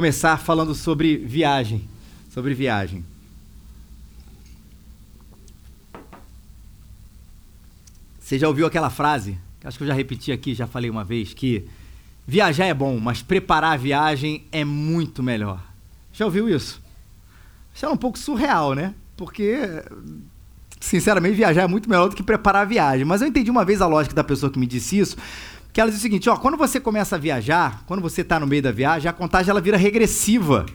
começar falando sobre viagem, sobre viagem. Você já ouviu aquela frase? Acho que eu já repeti aqui, já falei uma vez que viajar é bom, mas preparar a viagem é muito melhor. Já ouviu isso? Isso é um pouco surreal, né? Porque sinceramente viajar é muito melhor do que preparar a viagem. Mas eu entendi uma vez a lógica da pessoa que me disse isso que ela diz o seguinte, ó, quando você começa a viajar, quando você está no meio da viagem, a contagem ela vira regressiva.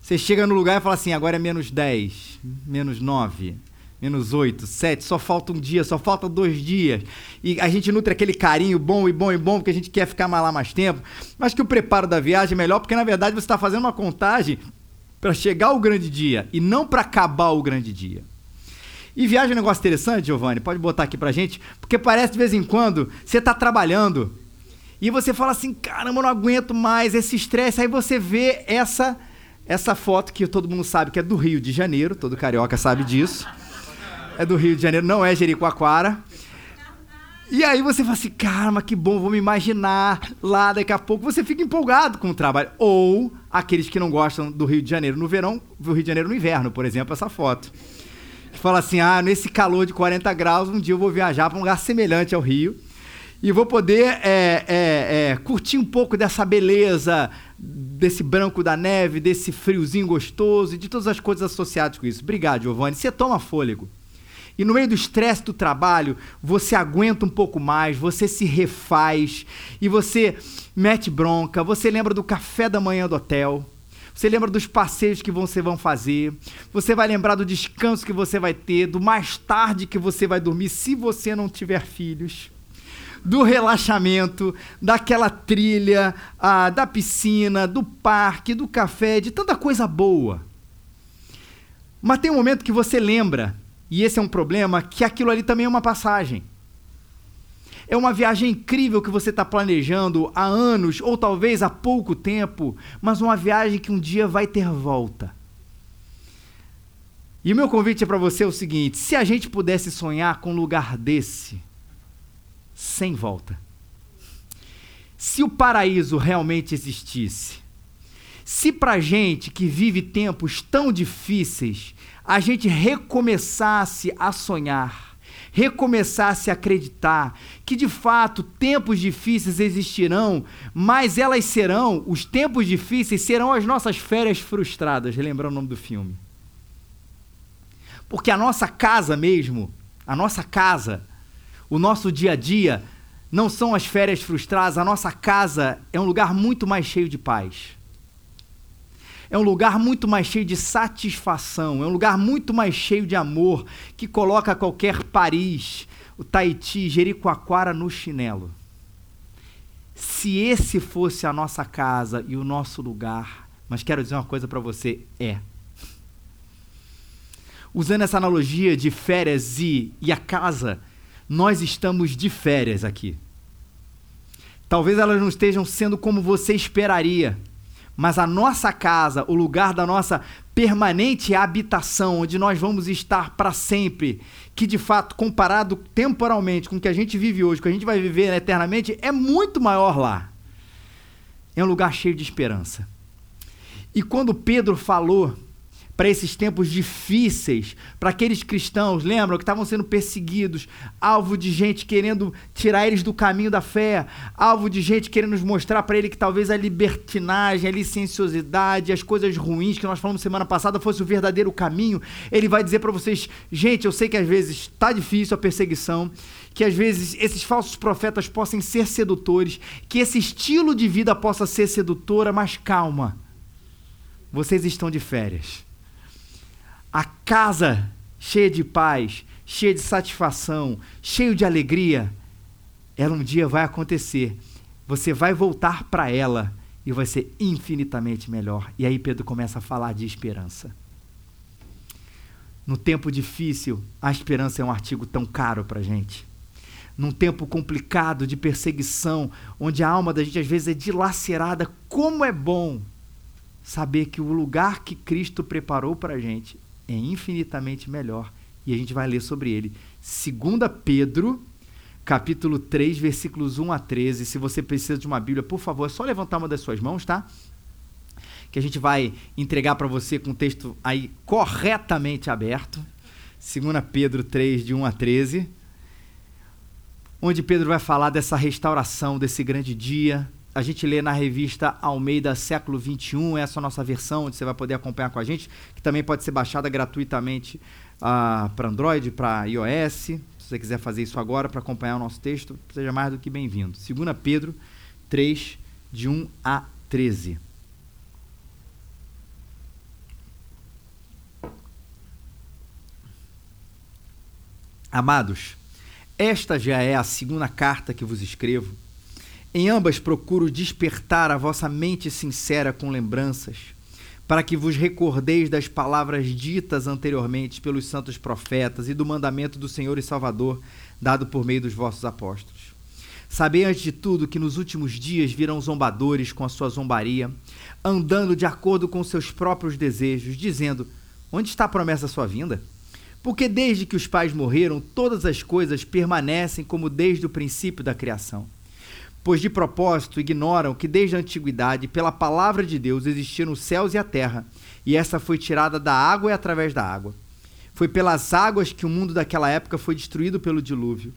Você chega no lugar e fala assim, agora é menos 10, menos 9, menos 8, 7, só falta um dia, só falta dois dias. E a gente nutre aquele carinho bom e bom e bom, porque a gente quer ficar lá mais tempo. Mas que o preparo da viagem é melhor, porque na verdade você está fazendo uma contagem para chegar ao grande dia e não para acabar o grande dia. E viagem é um negócio interessante, Giovanni, pode botar aqui pra gente, porque parece de vez em quando você tá trabalhando e você fala assim, caramba, eu não aguento mais esse estresse. Aí você vê essa essa foto que todo mundo sabe que é do Rio de Janeiro, todo carioca sabe disso. É do Rio de Janeiro, não é Jericoacoara. E aí você fala assim, caramba, que bom, vou me imaginar lá daqui a pouco. Você fica empolgado com o trabalho. Ou aqueles que não gostam do Rio de Janeiro no verão, do Rio de Janeiro no inverno, por exemplo, essa foto fala assim: ah, nesse calor de 40 graus, um dia eu vou viajar para um lugar semelhante ao Rio e vou poder é, é, é, curtir um pouco dessa beleza, desse branco da neve, desse friozinho gostoso e de todas as coisas associadas com isso. Obrigado, Giovanni. Você toma fôlego. E no meio do estresse do trabalho, você aguenta um pouco mais, você se refaz e você mete bronca, você lembra do café da manhã do hotel, você lembra dos passeios que você vão fazer. Você vai lembrar do descanso que você vai ter, do mais tarde que você vai dormir, se você não tiver filhos. Do relaxamento, daquela trilha, ah, da piscina, do parque, do café, de tanta coisa boa. Mas tem um momento que você lembra, e esse é um problema, que aquilo ali também é uma passagem. É uma viagem incrível que você está planejando há anos ou talvez há pouco tempo, mas uma viagem que um dia vai ter volta. E o meu convite é para você é o seguinte: se a gente pudesse sonhar com um lugar desse, sem volta, se o paraíso realmente existisse, se para gente que vive tempos tão difíceis, a gente recomeçasse a sonhar, recomeçasse a acreditar que de fato tempos difíceis existirão, mas elas serão, os tempos difíceis serão as nossas férias frustradas, lembrando o nome do filme. Porque a nossa casa mesmo, a nossa casa, o nosso dia a dia, não são as férias frustradas, a nossa casa é um lugar muito mais cheio de paz é um lugar muito mais cheio de satisfação, é um lugar muito mais cheio de amor, que coloca qualquer Paris, o Tahiti, Jericoacoara no chinelo. Se esse fosse a nossa casa e o nosso lugar, mas quero dizer uma coisa para você, é. Usando essa analogia de férias e, e a casa, nós estamos de férias aqui. Talvez elas não estejam sendo como você esperaria mas a nossa casa, o lugar da nossa permanente habitação, onde nós vamos estar para sempre, que de fato, comparado temporalmente com o que a gente vive hoje, com o que a gente vai viver eternamente, é muito maior lá. É um lugar cheio de esperança. E quando Pedro falou para esses tempos difíceis, para aqueles cristãos, lembram, que estavam sendo perseguidos, alvo de gente querendo tirar eles do caminho da fé, alvo de gente querendo nos mostrar para ele que talvez a libertinagem, a licenciosidade, as coisas ruins que nós falamos semana passada fosse o verdadeiro caminho. Ele vai dizer para vocês, gente, eu sei que às vezes está difícil a perseguição, que às vezes esses falsos profetas possam ser sedutores, que esse estilo de vida possa ser sedutora, mas calma. Vocês estão de férias a casa cheia de paz, cheia de satisfação, cheio de alegria, ela um dia vai acontecer. Você vai voltar para ela e vai ser infinitamente melhor. E aí Pedro começa a falar de esperança. No tempo difícil, a esperança é um artigo tão caro para gente. Num tempo complicado de perseguição, onde a alma da gente às vezes é dilacerada, como é bom saber que o lugar que Cristo preparou para a gente é infinitamente melhor. E a gente vai ler sobre ele. 2 Pedro, capítulo 3, versículos 1 a 13. Se você precisa de uma Bíblia, por favor, é só levantar uma das suas mãos, tá? que a gente vai entregar para você com o texto aí corretamente aberto. 2 Pedro 3, de 1 a 13. Onde Pedro vai falar dessa restauração, desse grande dia. A gente lê na revista Almeida Século 21, essa é a nossa versão, onde você vai poder acompanhar com a gente, que também pode ser baixada gratuitamente uh, ah, para Android, para iOS. Se você quiser fazer isso agora para acompanhar o nosso texto, seja mais do que bem-vindo. 2 Pedro 3, de 1 a 13. Amados, esta já é a segunda carta que vos escrevo. Em ambas procuro despertar a vossa mente sincera com lembranças, para que vos recordeis das palavras ditas anteriormente pelos santos profetas e do mandamento do Senhor e Salvador dado por meio dos vossos apóstolos. Sabei antes de tudo que nos últimos dias virão zombadores com a sua zombaria, andando de acordo com seus próprios desejos, dizendo: Onde está a promessa da sua vinda? Porque desde que os pais morreram, todas as coisas permanecem como desde o princípio da criação. Pois de propósito ignoram que desde a antiguidade, pela palavra de Deus, existiram os céus e a terra, e essa foi tirada da água e através da água. Foi pelas águas que o mundo daquela época foi destruído pelo dilúvio.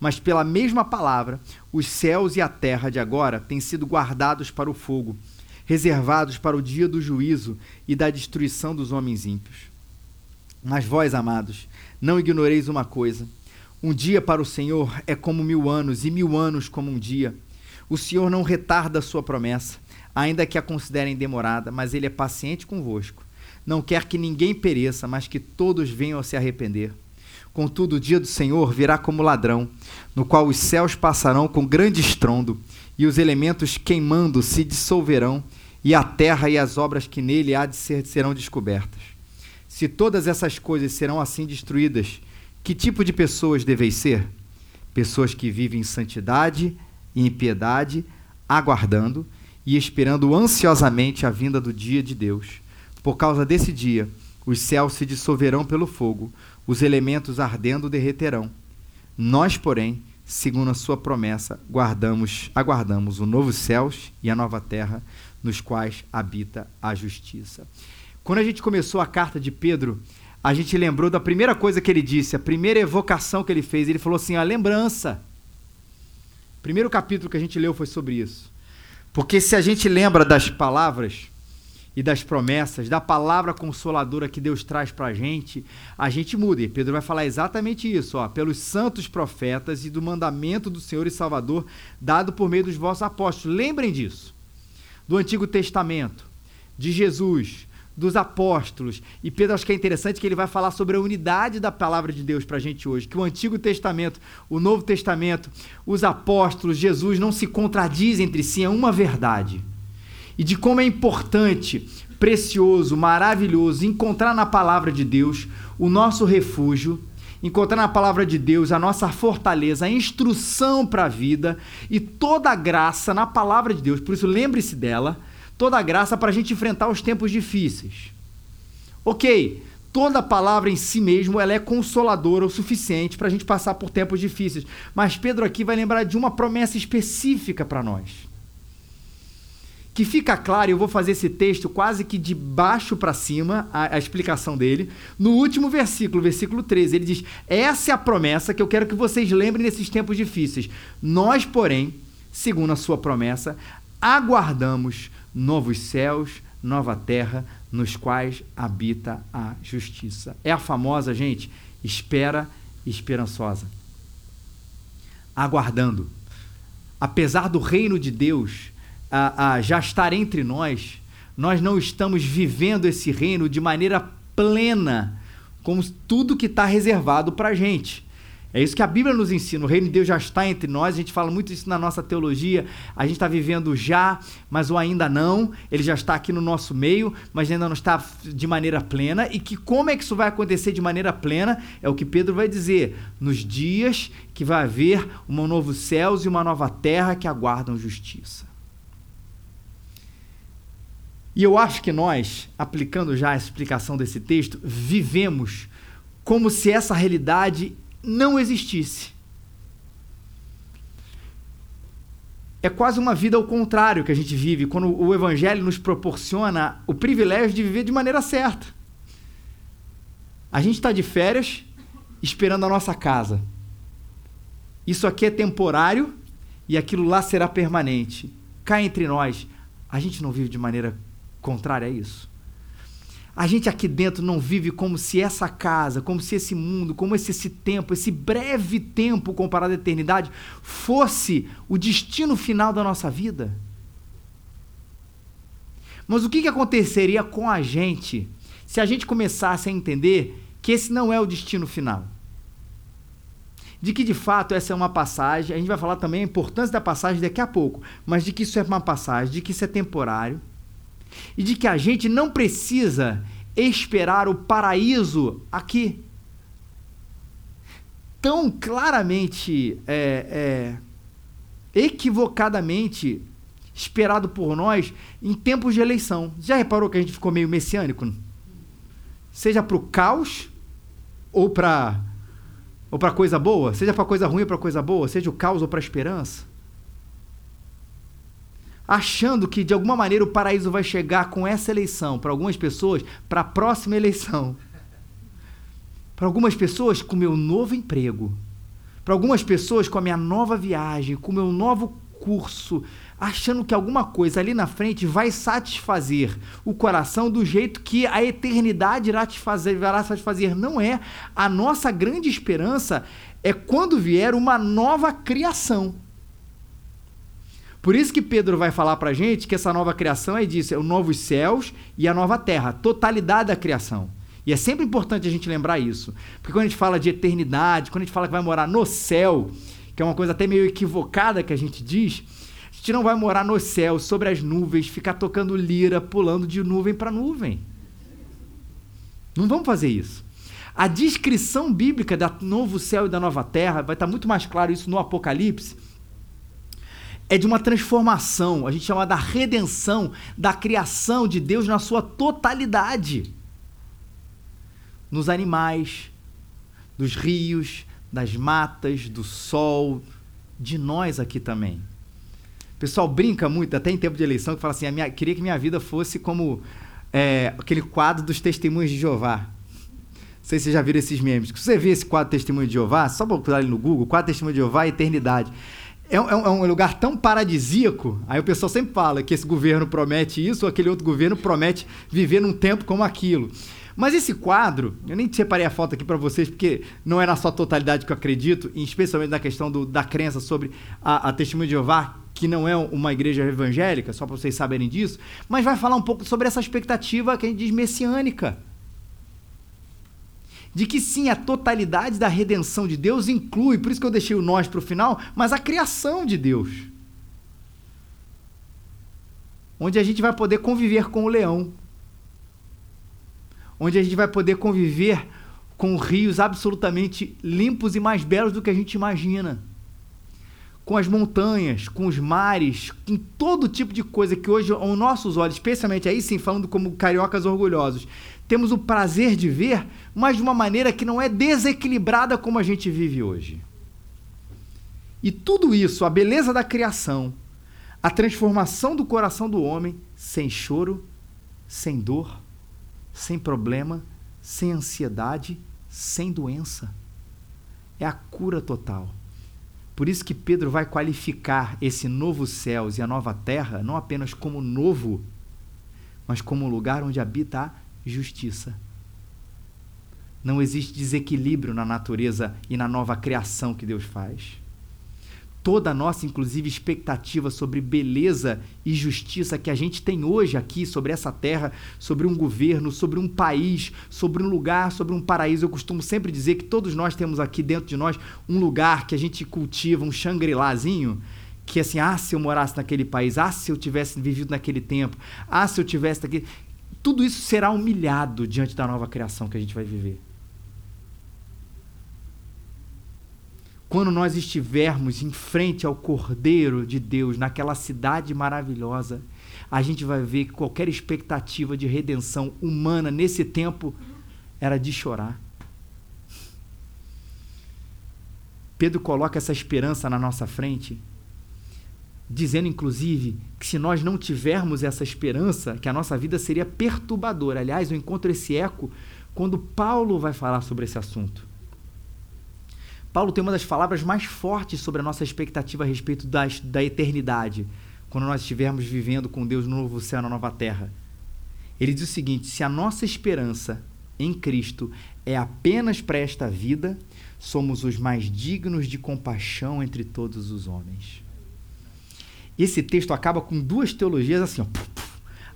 Mas pela mesma palavra, os céus e a terra de agora têm sido guardados para o fogo, reservados para o dia do juízo e da destruição dos homens ímpios. Mas vós, amados, não ignoreis uma coisa: um dia para o Senhor é como mil anos, e mil anos como um dia. O Senhor não retarda a sua promessa, ainda que a considerem demorada, mas ele é paciente convosco. Não quer que ninguém pereça, mas que todos venham a se arrepender. Contudo, o dia do Senhor virá como ladrão, no qual os céus passarão com grande estrondo, e os elementos queimando se dissolverão, e a terra e as obras que nele há de ser serão descobertas. Se todas essas coisas serão assim destruídas, que tipo de pessoas deveis ser? Pessoas que vivem em santidade e em piedade, aguardando e esperando ansiosamente a vinda do dia de Deus. Por causa desse dia, os céus se dissolverão pelo fogo, os elementos ardendo derreterão. Nós, porém, segundo a sua promessa, guardamos, aguardamos o novo céus e a nova terra, nos quais habita a justiça. Quando a gente começou a carta de Pedro, a gente lembrou da primeira coisa que ele disse, a primeira evocação que ele fez. Ele falou assim: a lembrança. O primeiro capítulo que a gente leu foi sobre isso. Porque se a gente lembra das palavras e das promessas, da palavra consoladora que Deus traz para a gente, a gente muda. E Pedro vai falar exatamente isso, ó, pelos santos profetas e do mandamento do Senhor e Salvador dado por meio dos vossos apóstolos. Lembrem disso. Do Antigo Testamento, de Jesus, dos apóstolos. E Pedro acho que é interessante que ele vai falar sobre a unidade da palavra de Deus para a gente hoje, que o Antigo Testamento, o Novo Testamento, os apóstolos, Jesus não se contradizem entre si, é uma verdade. E de como é importante, precioso, maravilhoso encontrar na palavra de Deus o nosso refúgio, encontrar na palavra de Deus a nossa fortaleza, a instrução para a vida e toda a graça na palavra de Deus. Por isso, lembre-se dela toda a graça para a gente enfrentar os tempos difíceis. Ok, toda palavra em si mesmo ela é consoladora o suficiente para a gente passar por tempos difíceis. Mas Pedro aqui vai lembrar de uma promessa específica para nós. Que fica claro, eu vou fazer esse texto quase que de baixo para cima, a, a, explicação dele. No último versículo, versículo 13, ele diz: Essa é a promessa que eu quero que vocês lembrem nesses tempos difíceis. Nós, porém, segundo a sua promessa, aguardamos novos céus, nova terra, nos quais habita a justiça. É a famosa, gente, espera esperançosa. Aguardando. Apesar do reino de Deus a, a já estar entre nós, nós não estamos vivendo esse reino de maneira plena, como tudo que está reservado para a gente. É isso que a Bíblia nos ensina. O reino de Deus já está entre nós. A gente fala muito isso na nossa teologia. A gente está vivendo já, mas o ainda não. Ele já está aqui no nosso meio, mas ainda não está de maneira plena. E que como é que isso vai acontecer de maneira plena? É o que Pedro vai dizer. Nos dias que vai haver um novo céus e uma nova terra que aguardam justiça. E eu acho que nós, aplicando já a explicação desse texto, vivemos como se essa realidade não existisse. é quase uma vida ao contrário que a gente vive quando o Evangelho nos proporciona o privilégio de viver de maneira certa. A gente está de férias esperando a nossa casa. Isso aqui é temporário e aquilo lá será permanente. Cá entre nós, a gente não vive de maneira contrária a isso. A gente aqui dentro não vive como se essa casa, como se esse mundo, como se esse tempo, esse breve tempo comparado à eternidade, fosse o destino final da nossa vida. Mas o que, que aconteceria com a gente se a gente começasse a entender que esse não é o destino final? De que de fato essa é uma passagem, a gente vai falar também a importância da passagem daqui a pouco, mas de que isso é uma passagem, de que isso é temporário e de que a gente não precisa esperar o paraíso aqui. Tão claramente, é, é, equivocadamente esperado por nós em tempos de eleição. Já reparou que a gente ficou meio messiânico? Seja para o caos ou para ou para coisa boa, seja para coisa ruim ou para coisa boa, seja o caos ou para a esperança achando que de alguma maneira o paraíso vai chegar com essa eleição, para algumas pessoas, para a próxima eleição. Para algumas pessoas, com o meu novo emprego. Para algumas pessoas, com a minha nova viagem, com o meu novo curso, achando que alguma coisa ali na frente vai satisfazer o coração do jeito que a eternidade irá te fazer, irá satisfazer. Não é. A nossa grande esperança é quando vier uma nova criação. Por isso que Pedro vai falar para a gente que essa nova criação é disso, é os novos céus e a nova terra, totalidade da criação. E é sempre importante a gente lembrar isso. Porque quando a gente fala de eternidade, quando a gente fala que vai morar no céu, que é uma coisa até meio equivocada que a gente diz, a gente não vai morar no céu, sobre as nuvens, ficar tocando lira, pulando de nuvem para nuvem. Não vamos fazer isso. A descrição bíblica da novo céu e da nova terra, vai estar muito mais claro isso no Apocalipse, é de uma transformação, a gente chama da redenção, da criação de Deus na sua totalidade. Nos animais, dos rios, das matas, do sol, de nós aqui também. O pessoal brinca muito, até em tempo de eleição, que fala assim: minha, queria que minha vida fosse como é, aquele quadro dos testemunhos de Jeová. Não sei se vocês já viram esses memes. Se você vê esse quadro Testemunho de Jeová, só procurar ali no Google, quadro Testemunho de Jeová Eternidade é, é, um, é um lugar tão paradisíaco. Aí o pessoal sempre fala que esse governo promete isso, ou aquele outro governo promete viver num tempo como aquilo. Mas esse quadro, eu nem separei a foto aqui para vocês, porque não é na sua totalidade que eu acredito, especialmente na questão do, da crença sobre a, a Testemunha de Jeová, que não é uma igreja evangélica, só para vocês saberem disso, mas vai falar um pouco sobre essa expectativa que a gente diz messiânica de que sim, a totalidade da redenção de Deus inclui, por isso que eu deixei o nós para o final, mas a criação de Deus. Onde a gente vai poder conviver com o leão. Onde a gente vai poder conviver com rios absolutamente limpos e mais belos do que a gente imagina. Com as montanhas, com os mares, com todo tipo de coisa que hoje, aos nossos olhos, especialmente aí sim, falando como cariocas orgulhosos, temos o prazer de ver, mas de uma maneira que não é desequilibrada como a gente vive hoje. E tudo isso, a beleza da criação, a transformação do coração do homem, sem choro, sem dor, sem problema, sem ansiedade, sem doença. É a cura total. Por isso que Pedro vai qualificar esse novo céus e a nova terra não apenas como novo, mas como lugar onde habita a justiça. Não existe desequilíbrio na natureza e na nova criação que Deus faz. Toda a nossa, inclusive, expectativa sobre beleza e justiça que a gente tem hoje aqui sobre essa terra, sobre um governo, sobre um país, sobre um lugar, sobre um paraíso. Eu costumo sempre dizer que todos nós temos aqui dentro de nós um lugar que a gente cultiva, um Shangri-Lazinho, que assim, ah, se eu morasse naquele país, ah, se eu tivesse vivido naquele tempo, ah, se eu tivesse naquele tudo isso será humilhado diante da nova criação que a gente vai viver. Quando nós estivermos em frente ao Cordeiro de Deus, naquela cidade maravilhosa, a gente vai ver que qualquer expectativa de redenção humana nesse tempo era de chorar. Pedro coloca essa esperança na nossa frente dizendo inclusive que se nós não tivermos essa esperança, que a nossa vida seria perturbadora. Aliás, eu encontro esse eco quando Paulo vai falar sobre esse assunto. Paulo tem uma das palavras mais fortes sobre a nossa expectativa a respeito das, da eternidade, quando nós estivermos vivendo com Deus no novo céu, na nova terra. Ele diz o seguinte: se a nossa esperança em Cristo é apenas para esta vida, somos os mais dignos de compaixão entre todos os homens. Esse texto acaba com duas teologias assim, ó,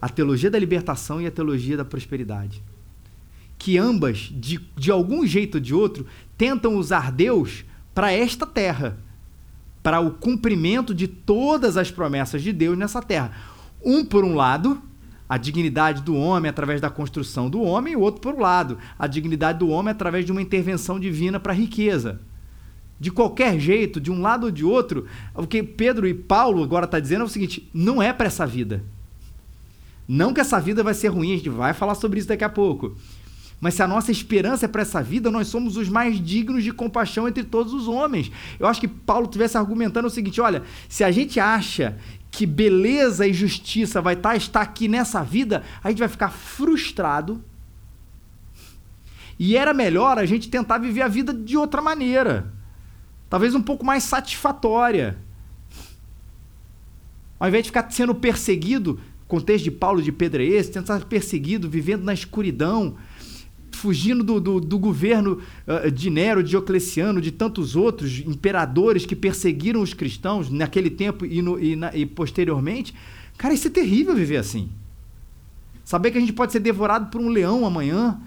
a teologia da libertação e a teologia da prosperidade. Que ambas, de, de algum jeito ou de outro, tentam usar Deus para esta terra, para o cumprimento de todas as promessas de Deus nessa terra. Um, por um lado, a dignidade do homem através da construção do homem, e o outro, por um lado, a dignidade do homem através de uma intervenção divina para a riqueza. De qualquer jeito, de um lado ou de outro, o que Pedro e Paulo agora está dizendo é o seguinte: não é para essa vida. Não que essa vida vai ser ruim, a gente vai falar sobre isso daqui a pouco. Mas se a nossa esperança é para essa vida, nós somos os mais dignos de compaixão entre todos os homens. Eu acho que Paulo tivesse argumentando o seguinte: olha, se a gente acha que beleza e justiça vai estar, tá, estar aqui nessa vida, a gente vai ficar frustrado. E era melhor a gente tentar viver a vida de outra maneira. Talvez um pouco mais satisfatória. Ao invés de ficar sendo perseguido, contexto de Paulo de Pedro é esse, tentar ser perseguido, vivendo na escuridão, fugindo do, do, do governo uh, de Nero, Diocleciano, de tantos outros imperadores que perseguiram os cristãos naquele tempo e, no, e, na, e posteriormente. Cara, isso é terrível viver assim. Saber que a gente pode ser devorado por um leão amanhã,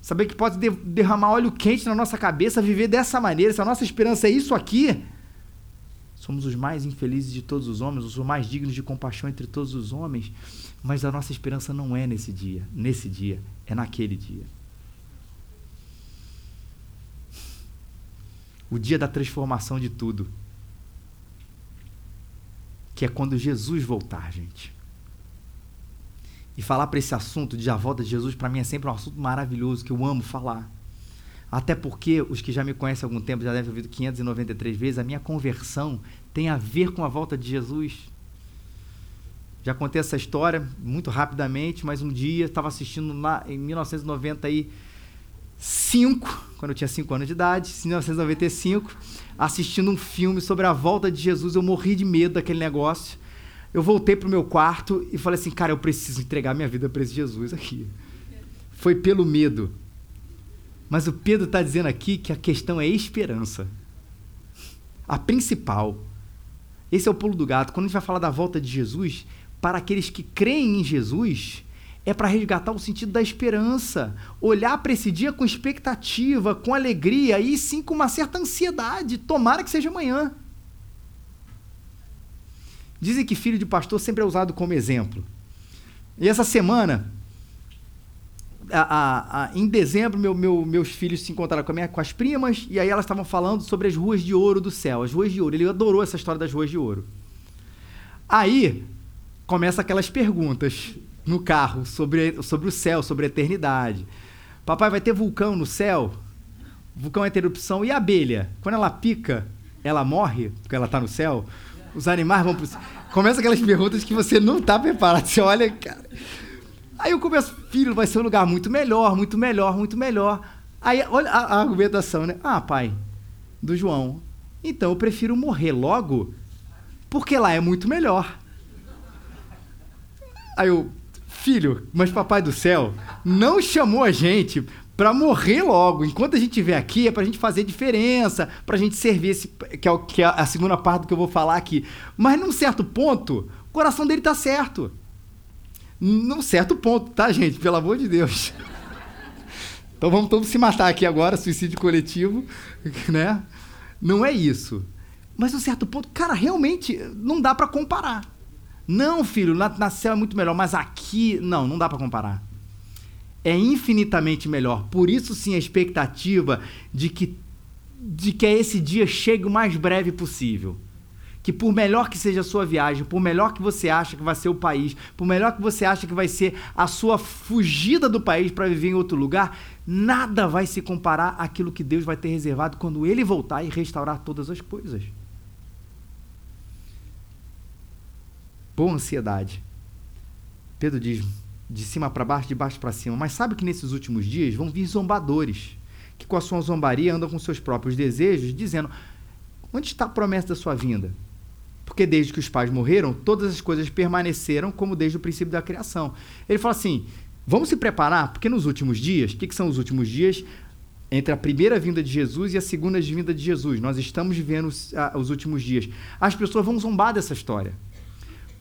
saber que pode de, derramar óleo quente na nossa cabeça, viver dessa maneira, se a nossa esperança é isso aqui, somos os mais infelizes de todos os homens, os mais dignos de compaixão entre todos os homens, mas a nossa esperança não é nesse dia, nesse dia, é naquele dia. O dia da transformação de tudo. Que é quando Jesus voltar, gente. E falar para esse assunto de a volta de Jesus, para mim é sempre um assunto maravilhoso, que eu amo falar. Até porque os que já me conhecem há algum tempo já devem ter ouvido 593 vezes, a minha conversão tem a ver com a volta de Jesus. Já contei essa história muito rapidamente, mas um dia estava assistindo lá em 1995 5, quando eu tinha 5 anos de idade, em 1995, assistindo um filme sobre a volta de Jesus. Eu morri de medo daquele negócio. Eu voltei pro meu quarto e falei assim, cara, eu preciso entregar minha vida para esse Jesus aqui. Foi pelo medo. Mas o Pedro está dizendo aqui que a questão é esperança. A principal. Esse é o pulo do gato. Quando a gente vai falar da volta de Jesus, para aqueles que creem em Jesus, é para resgatar o sentido da esperança, olhar para esse dia com expectativa, com alegria e sim com uma certa ansiedade. Tomara que seja amanhã. Dizem que filho de pastor sempre é usado como exemplo. E essa semana, a, a, a, em dezembro, meu, meu, meus filhos se encontraram com, minha, com as primas e aí elas estavam falando sobre as ruas de ouro do céu, as ruas de ouro. Ele adorou essa história das ruas de ouro. Aí começa aquelas perguntas no carro sobre, sobre o céu, sobre a eternidade. Papai, vai ter vulcão no céu? vulcão é erupção. E a abelha? Quando ela pica, ela morre, porque ela está no céu? Os animais vão pro céu. Começa aquelas perguntas que você não está preparado. Você olha, cara. Aí eu começo, filho, vai ser um lugar muito melhor, muito melhor, muito melhor. Aí, olha a, a argumentação, né? Ah, pai, do João. Então eu prefiro morrer logo, porque lá é muito melhor. Aí eu, Filho, mas Papai do Céu não chamou a gente para morrer logo. Enquanto a gente estiver aqui, é para a gente fazer diferença, para a gente servir esse. Que é, o, que é a segunda parte do que eu vou falar aqui. Mas num certo ponto, o coração dele tá certo. Num certo ponto, tá, gente? Pelo amor de Deus. Então vamos todos se matar aqui agora, suicídio coletivo, né? Não é isso. Mas num certo ponto, cara, realmente não dá para comparar. Não, filho, na, na céu é muito melhor, mas aqui, não, não dá para comparar. É infinitamente melhor. Por isso, sim, a expectativa de que, de que esse dia chegue o mais breve possível. Que por melhor que seja a sua viagem, por melhor que você acha que vai ser o país, por melhor que você acha que vai ser a sua fugida do país para viver em outro lugar, nada vai se comparar àquilo que Deus vai ter reservado quando ele voltar e restaurar todas as coisas. Por ansiedade. Pedro diz: de cima para baixo, de baixo para cima. Mas sabe que nesses últimos dias vão vir zombadores, que com a sua zombaria andam com seus próprios desejos, dizendo: onde está a promessa da sua vinda? Porque desde que os pais morreram, todas as coisas permaneceram como desde o princípio da criação. Ele fala assim: vamos se preparar, porque nos últimos dias, o que, que são os últimos dias? Entre a primeira vinda de Jesus e a segunda vinda de Jesus. Nós estamos vivendo os, a, os últimos dias. As pessoas vão zombar dessa história.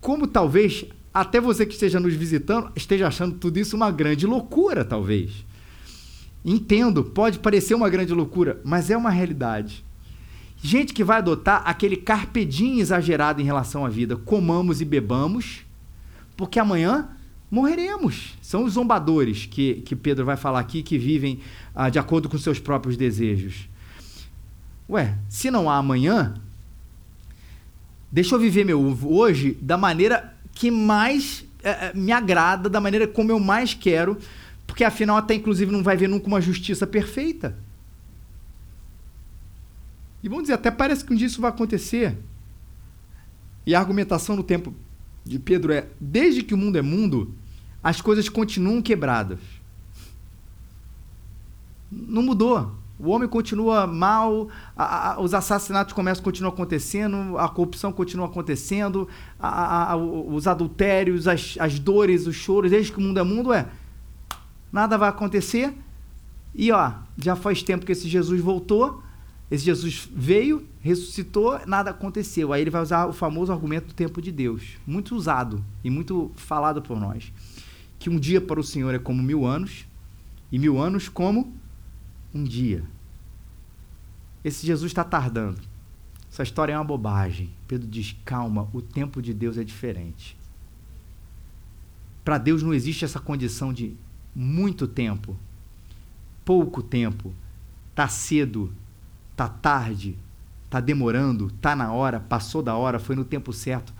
Como talvez até você que esteja nos visitando esteja achando tudo isso uma grande loucura, talvez. Entendo, pode parecer uma grande loucura, mas é uma realidade. Gente que vai adotar aquele carpedinho exagerado em relação à vida. Comamos e bebamos, porque amanhã morreremos. São os zombadores que, que Pedro vai falar aqui, que vivem ah, de acordo com seus próprios desejos. Ué, se não há amanhã, deixa eu viver meu hoje da maneira que mais é, me agrada, da maneira como eu mais quero, porque afinal até inclusive não vai ver nunca uma justiça perfeita. E vamos dizer, até parece que um dia isso vai acontecer. E a argumentação no tempo de Pedro é: desde que o mundo é mundo, as coisas continuam quebradas. Não mudou. O homem continua mal, a, a, os assassinatos começam, continuam acontecendo, a corrupção continua acontecendo, a, os adultérios, as, as dores, os choros, desde que o mundo é mundo, é. Nada vai acontecer. E ó, já faz tempo que esse Jesus voltou, esse Jesus veio, ressuscitou, nada aconteceu. Aí ele vai usar o famoso argumento do tempo de Deus, muito usado e muito falado por nós. Que um dia para o Senhor é como mil anos, e mil anos como um dia. Esse Jesus está tardando. Essa história é uma bobagem. Pedro diz: calma, o tempo de Deus é diferente. Para Deus não existe essa condição de muito tempo, pouco tempo, tá cedo, tá tarde, tá demorando, tá na hora, passou da hora, foi no tempo certo.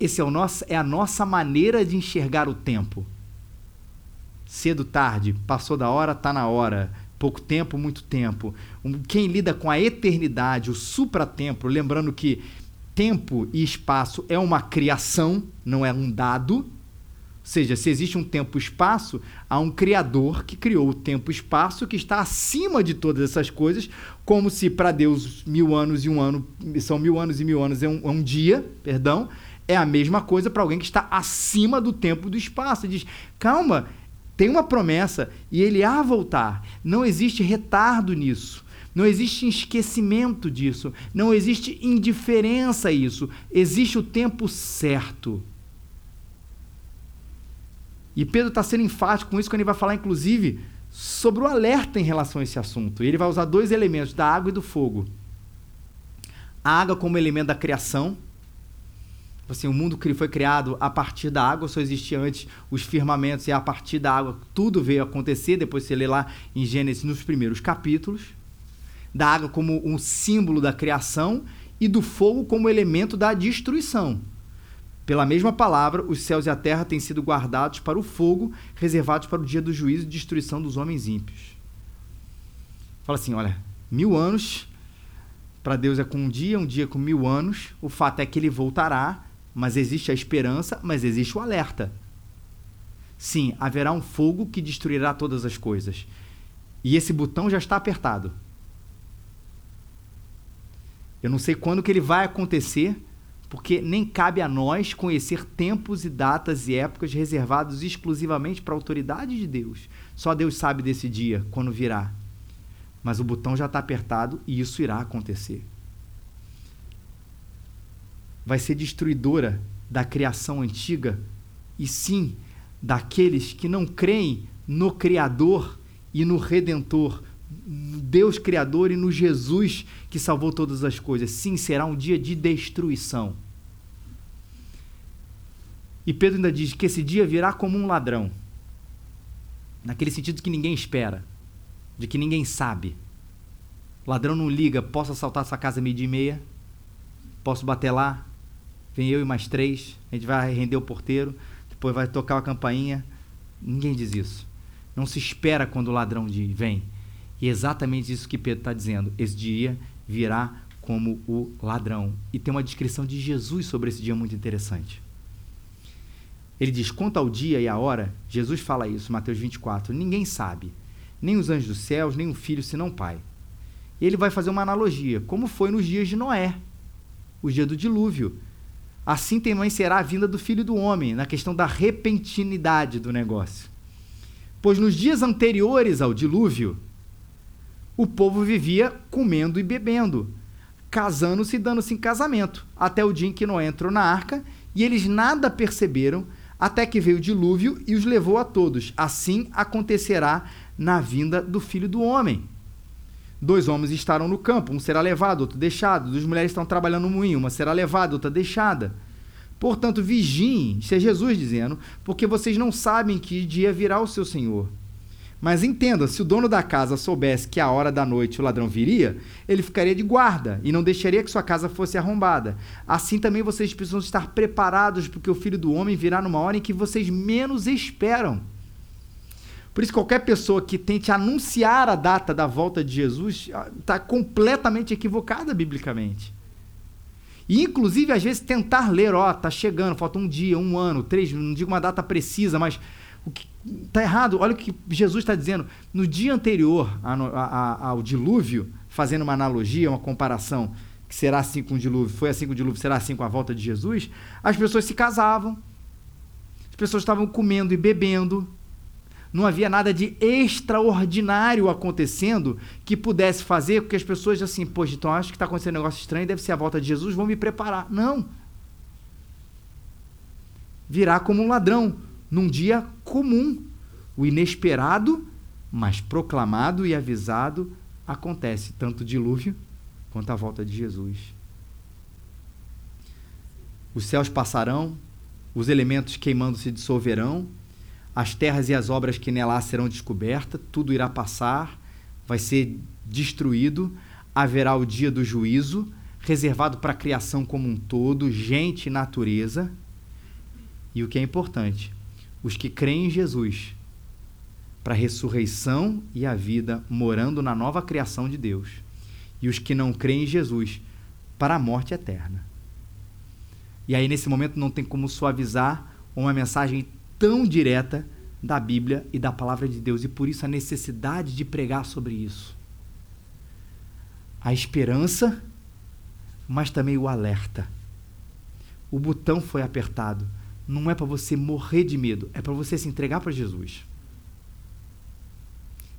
Esse é o nosso é a nossa maneira de enxergar o tempo. Cedo, tarde, passou da hora, tá na hora, pouco tempo, muito tempo. Quem lida com a eternidade, o supratempo, lembrando que tempo e espaço é uma criação, não é um dado. Ou seja, se existe um tempo e espaço, há um criador que criou o tempo e espaço que está acima de todas essas coisas, como se para Deus mil anos e um ano são mil anos e mil anos é um, é um dia, perdão, é a mesma coisa para alguém que está acima do tempo e do espaço. Diz, calma, tem uma promessa e ele há voltar. Não existe retardo nisso. Não existe esquecimento disso. Não existe indiferença a isso. Existe o tempo certo. E Pedro está sendo enfático com isso quando ele vai falar, inclusive, sobre o alerta em relação a esse assunto. Ele vai usar dois elementos, da água e do fogo. A água como elemento da criação, assim, o mundo foi criado a partir da água, só existia antes os firmamentos e a partir da água tudo veio acontecer. Depois você lê lá em Gênesis nos primeiros capítulos. Da água como um símbolo da criação e do fogo como elemento da destruição. Pela mesma palavra, os céus e a terra têm sido guardados para o fogo, reservados para o dia do juízo e destruição dos homens ímpios. Fala assim: olha, mil anos para Deus é com um dia, um dia com mil anos. O fato é que ele voltará mas existe a esperança, mas existe o alerta. Sim, haverá um fogo que destruirá todas as coisas. E esse botão já está apertado. Eu não sei quando que ele vai acontecer, porque nem cabe a nós conhecer tempos e datas e épocas reservados exclusivamente para a autoridade de Deus. Só Deus sabe desse dia, quando virá. Mas o botão já está apertado e isso irá acontecer vai ser destruidora da criação antiga, e sim daqueles que não creem no Criador e no Redentor, no Deus Criador e no Jesus que salvou todas as coisas. Sim, será um dia de destruição. E Pedro ainda diz que esse dia virá como um ladrão, naquele sentido que ninguém espera, de que ninguém sabe. Ladrão não liga, posso assaltar sua casa meio-dia e meia? Posso bater lá? Vem eu e mais três, a gente vai render o porteiro, depois vai tocar a campainha. Ninguém diz isso. Não se espera quando o ladrão vem. E é exatamente isso que Pedro está dizendo. Esse dia virá como o ladrão. E tem uma descrição de Jesus sobre esse dia muito interessante. Ele diz: quanto ao dia e a hora, Jesus fala isso, Mateus 24: ninguém sabe, nem os anjos dos céus, nem o filho, senão o Pai. E ele vai fazer uma analogia, como foi nos dias de Noé, o dia do dilúvio. Assim também será a vinda do filho do homem, na questão da repentinidade do negócio. Pois nos dias anteriores ao dilúvio, o povo vivia comendo e bebendo, casando-se e dando-se em casamento, até o dia em que Noé entrou na arca, e eles nada perceberam, até que veio o dilúvio e os levou a todos. Assim acontecerá na vinda do filho do homem. Dois homens estarão no campo, um será levado, outro deixado. Duas mulheres estão trabalhando no moinho, uma será levada, outra deixada. Portanto, vigiem, isso é Jesus dizendo, porque vocês não sabem que dia virá o seu Senhor. Mas entenda, se o dono da casa soubesse que a hora da noite o ladrão viria, ele ficaria de guarda e não deixaria que sua casa fosse arrombada. Assim também vocês precisam estar preparados, porque o filho do homem virá numa hora em que vocês menos esperam. Por isso, qualquer pessoa que tente anunciar a data da volta de Jesus está ah, completamente equivocada biblicamente. E, inclusive, às vezes, tentar ler, ó, oh, tá chegando, falta um dia, um ano, três, não digo uma data precisa, mas o que está errado. Olha o que Jesus está dizendo. No dia anterior ao dilúvio, fazendo uma analogia, uma comparação, que será assim com o dilúvio, foi assim com o dilúvio, será assim com a volta de Jesus, as pessoas se casavam, as pessoas estavam comendo e bebendo, não havia nada de extraordinário acontecendo que pudesse fazer com que as pessoas assim, poxa, então acho que está acontecendo um negócio estranho, deve ser a volta de Jesus, vou me preparar. Não. Virá como um ladrão, num dia comum. O inesperado, mas proclamado e avisado, acontece, tanto o dilúvio quanto a volta de Jesus. Os céus passarão, os elementos queimando se dissolverão, as terras e as obras que nela serão descobertas, tudo irá passar, vai ser destruído, haverá o dia do juízo, reservado para a criação como um todo, gente e natureza. E o que é importante, os que creem em Jesus, para a ressurreição e a vida, morando na nova criação de Deus. E os que não creem em Jesus, para a morte eterna. E aí, nesse momento, não tem como suavizar uma mensagem tão direta da Bíblia e da palavra de Deus, e por isso a necessidade de pregar sobre isso. A esperança, mas também o alerta. O botão foi apertado. Não é para você morrer de medo, é para você se entregar para Jesus.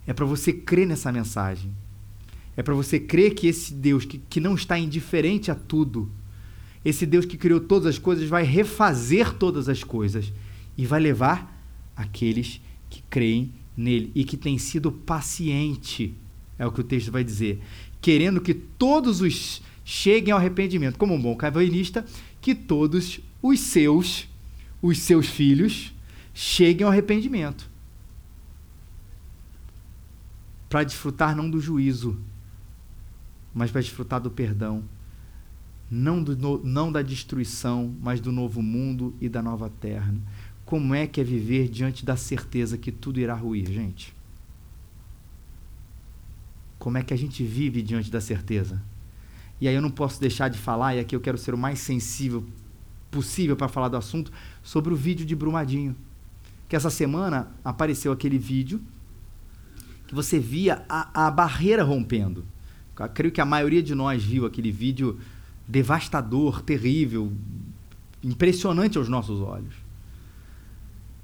É para você crer nessa mensagem. É para você crer que esse Deus que, que não está indiferente a tudo, esse Deus que criou todas as coisas, vai refazer todas as coisas e vai levar aqueles que creem nele e que têm sido paciente, é o que o texto vai dizer, querendo que todos os cheguem ao arrependimento, como um bom calvinista, que todos os seus, os seus filhos, cheguem ao arrependimento. Para desfrutar não do juízo, mas para desfrutar do perdão. Não, do, não da destruição, mas do novo mundo e da nova terra como é que é viver diante da certeza que tudo irá ruir, gente? Como é que a gente vive diante da certeza? E aí eu não posso deixar de falar, e aqui eu quero ser o mais sensível possível para falar do assunto, sobre o vídeo de Brumadinho. Que essa semana apareceu aquele vídeo que você via a, a barreira rompendo. Eu creio que a maioria de nós viu aquele vídeo devastador, terrível, impressionante aos nossos olhos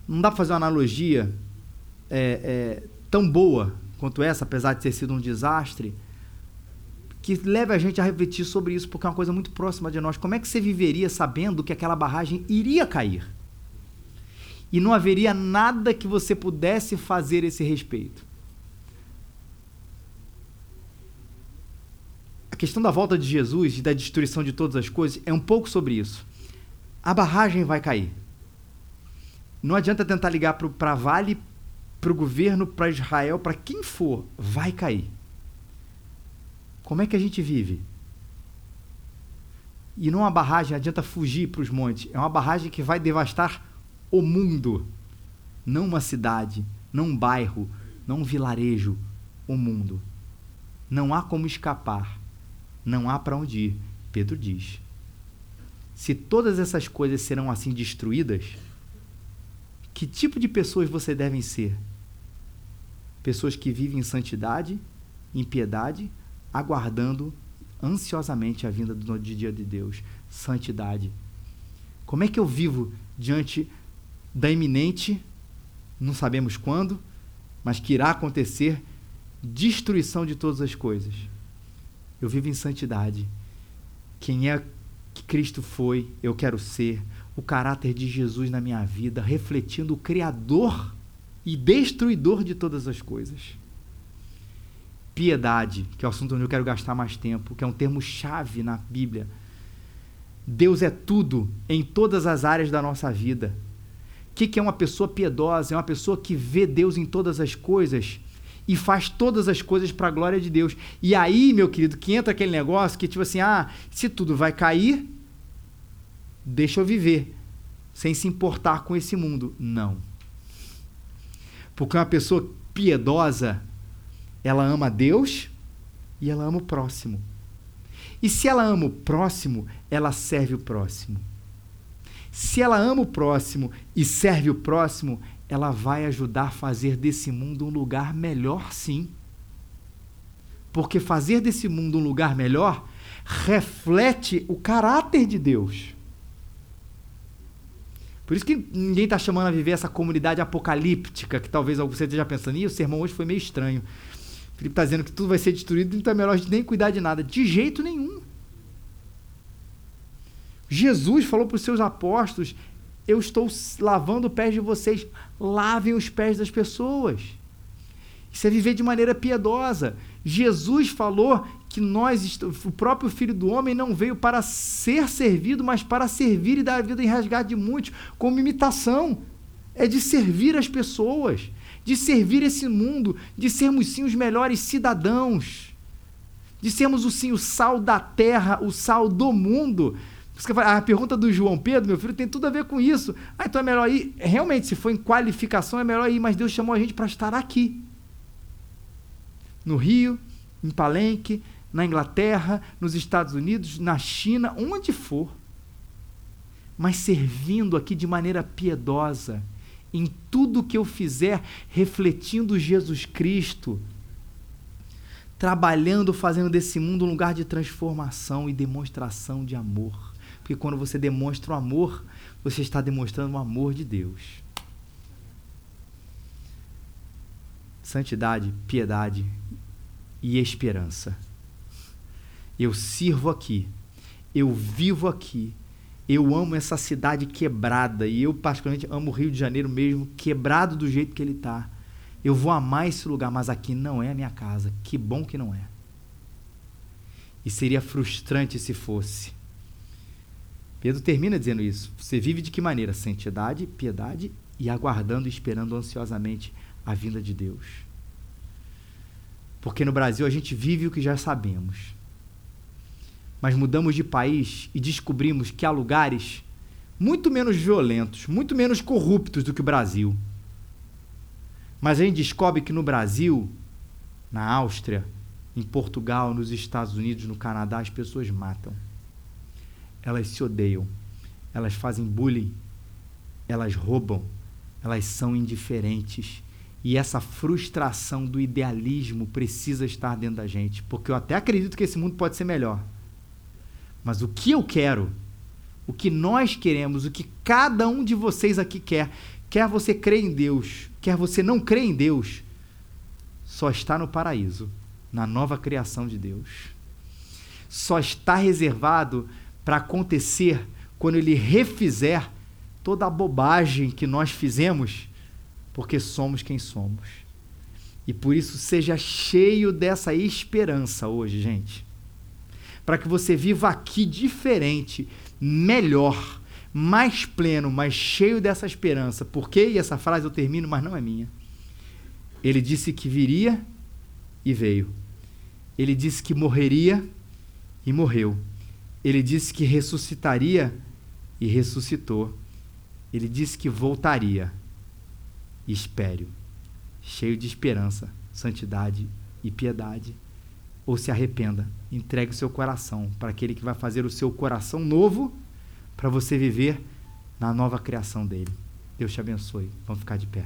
não dá para fazer uma analogia é, é, tão boa quanto essa, apesar de ter sido um desastre, que leve a gente a refletir sobre isso, porque é uma coisa muito próxima de nós. Como é que você viveria sabendo que aquela barragem iria cair? E não haveria nada que você pudesse fazer a esse respeito. A questão da volta de Jesus e da destruição de todas as coisas é um pouco sobre isso. A barragem vai cair. Não adianta tentar ligar para Vale, para o governo, para Israel, para quem for, vai cair. Como é que a gente vive? E não é uma barragem, adianta fugir para os montes. É uma barragem que vai devastar o mundo. Não uma cidade, não um bairro, não um vilarejo, o mundo. Não há como escapar. não há para onde ir. Pedro diz: se todas essas coisas serão assim destruídas, que tipo de pessoas você devem ser? Pessoas que vivem em santidade, em piedade, aguardando ansiosamente a vinda do dia de Deus. Santidade. Como é que eu vivo diante da iminente, não sabemos quando, mas que irá acontecer, destruição de todas as coisas? Eu vivo em santidade. Quem é que Cristo foi, eu quero ser. O caráter de Jesus na minha vida, refletindo o Criador e destruidor de todas as coisas. Piedade, que é o assunto onde eu quero gastar mais tempo, que é um termo chave na Bíblia. Deus é tudo em todas as áreas da nossa vida. O que, que é uma pessoa piedosa? É uma pessoa que vê Deus em todas as coisas e faz todas as coisas para a glória de Deus. E aí, meu querido, que entra aquele negócio que tipo assim, ah, se tudo vai cair, deixa eu viver sem se importar com esse mundo. Não. Porque uma pessoa piedosa, ela ama Deus e ela ama o próximo. E se ela ama o próximo, ela serve o próximo. Se ela ama o próximo e serve o próximo, ela vai ajudar a fazer desse mundo um lugar melhor, sim. Porque fazer desse mundo um lugar melhor reflete o caráter de Deus. Por isso que ninguém está chamando a viver essa comunidade apocalíptica, que talvez você esteja pensando, e o sermão hoje foi meio estranho. O Felipe está dizendo que tudo vai ser destruído, então é melhor a gente nem cuidar de nada. De jeito nenhum. Jesus falou para os seus apóstolos: eu estou lavando os pés de vocês, lavem os pés das pessoas. Isso é viver de maneira piedosa. Jesus falou que nós, o próprio Filho do Homem, não veio para ser servido, mas para servir e dar a vida em resgate de muitos, como imitação. É de servir as pessoas, de servir esse mundo, de sermos sim os melhores cidadãos, de sermos o sim o sal da terra, o sal do mundo, a pergunta do João Pedro, meu filho, tem tudo a ver com isso. Ah, então é melhor ir. Realmente, se for em qualificação, é melhor ir, mas Deus chamou a gente para estar aqui. No Rio, em Palenque, na Inglaterra, nos Estados Unidos, na China, onde for. Mas servindo aqui de maneira piedosa, em tudo que eu fizer, refletindo Jesus Cristo, trabalhando, fazendo desse mundo um lugar de transformação e demonstração de amor. Porque quando você demonstra o amor, você está demonstrando o amor de Deus. Santidade, piedade e esperança. Eu sirvo aqui, eu vivo aqui, eu amo essa cidade quebrada e eu, particularmente, amo o Rio de Janeiro mesmo, quebrado do jeito que ele está. Eu vou amar esse lugar, mas aqui não é a minha casa. Que bom que não é. E seria frustrante se fosse. Pedro termina dizendo isso. Você vive de que maneira? Santidade, piedade e aguardando e esperando ansiosamente a vinda de Deus. Porque no Brasil a gente vive o que já sabemos. Mas mudamos de país e descobrimos que há lugares muito menos violentos, muito menos corruptos do que o Brasil. Mas a gente descobre que no Brasil, na Áustria, em Portugal, nos Estados Unidos, no Canadá, as pessoas matam elas se odeiam, elas fazem bullying, elas roubam, elas são indiferentes. E essa frustração do idealismo precisa estar dentro da gente, porque eu até acredito que esse mundo pode ser melhor. Mas o que eu quero, o que nós queremos, o que cada um de vocês aqui quer, quer você crer em Deus, quer você não crer em Deus, só está no paraíso, na nova criação de Deus. Só está reservado para acontecer quando ele refizer toda a bobagem que nós fizemos, porque somos quem somos. E por isso seja cheio dessa esperança hoje, gente. Para que você viva aqui diferente, melhor, mais pleno, mais cheio dessa esperança. Porque, e essa frase eu termino, mas não é minha. Ele disse que viria e veio. Ele disse que morreria e morreu. Ele disse que ressuscitaria e ressuscitou. Ele disse que voltaria. Espere, cheio de esperança, santidade e piedade. Ou se arrependa. Entregue o seu coração para aquele que vai fazer o seu coração novo para você viver na nova criação dele. Deus te abençoe. Vamos ficar de pé.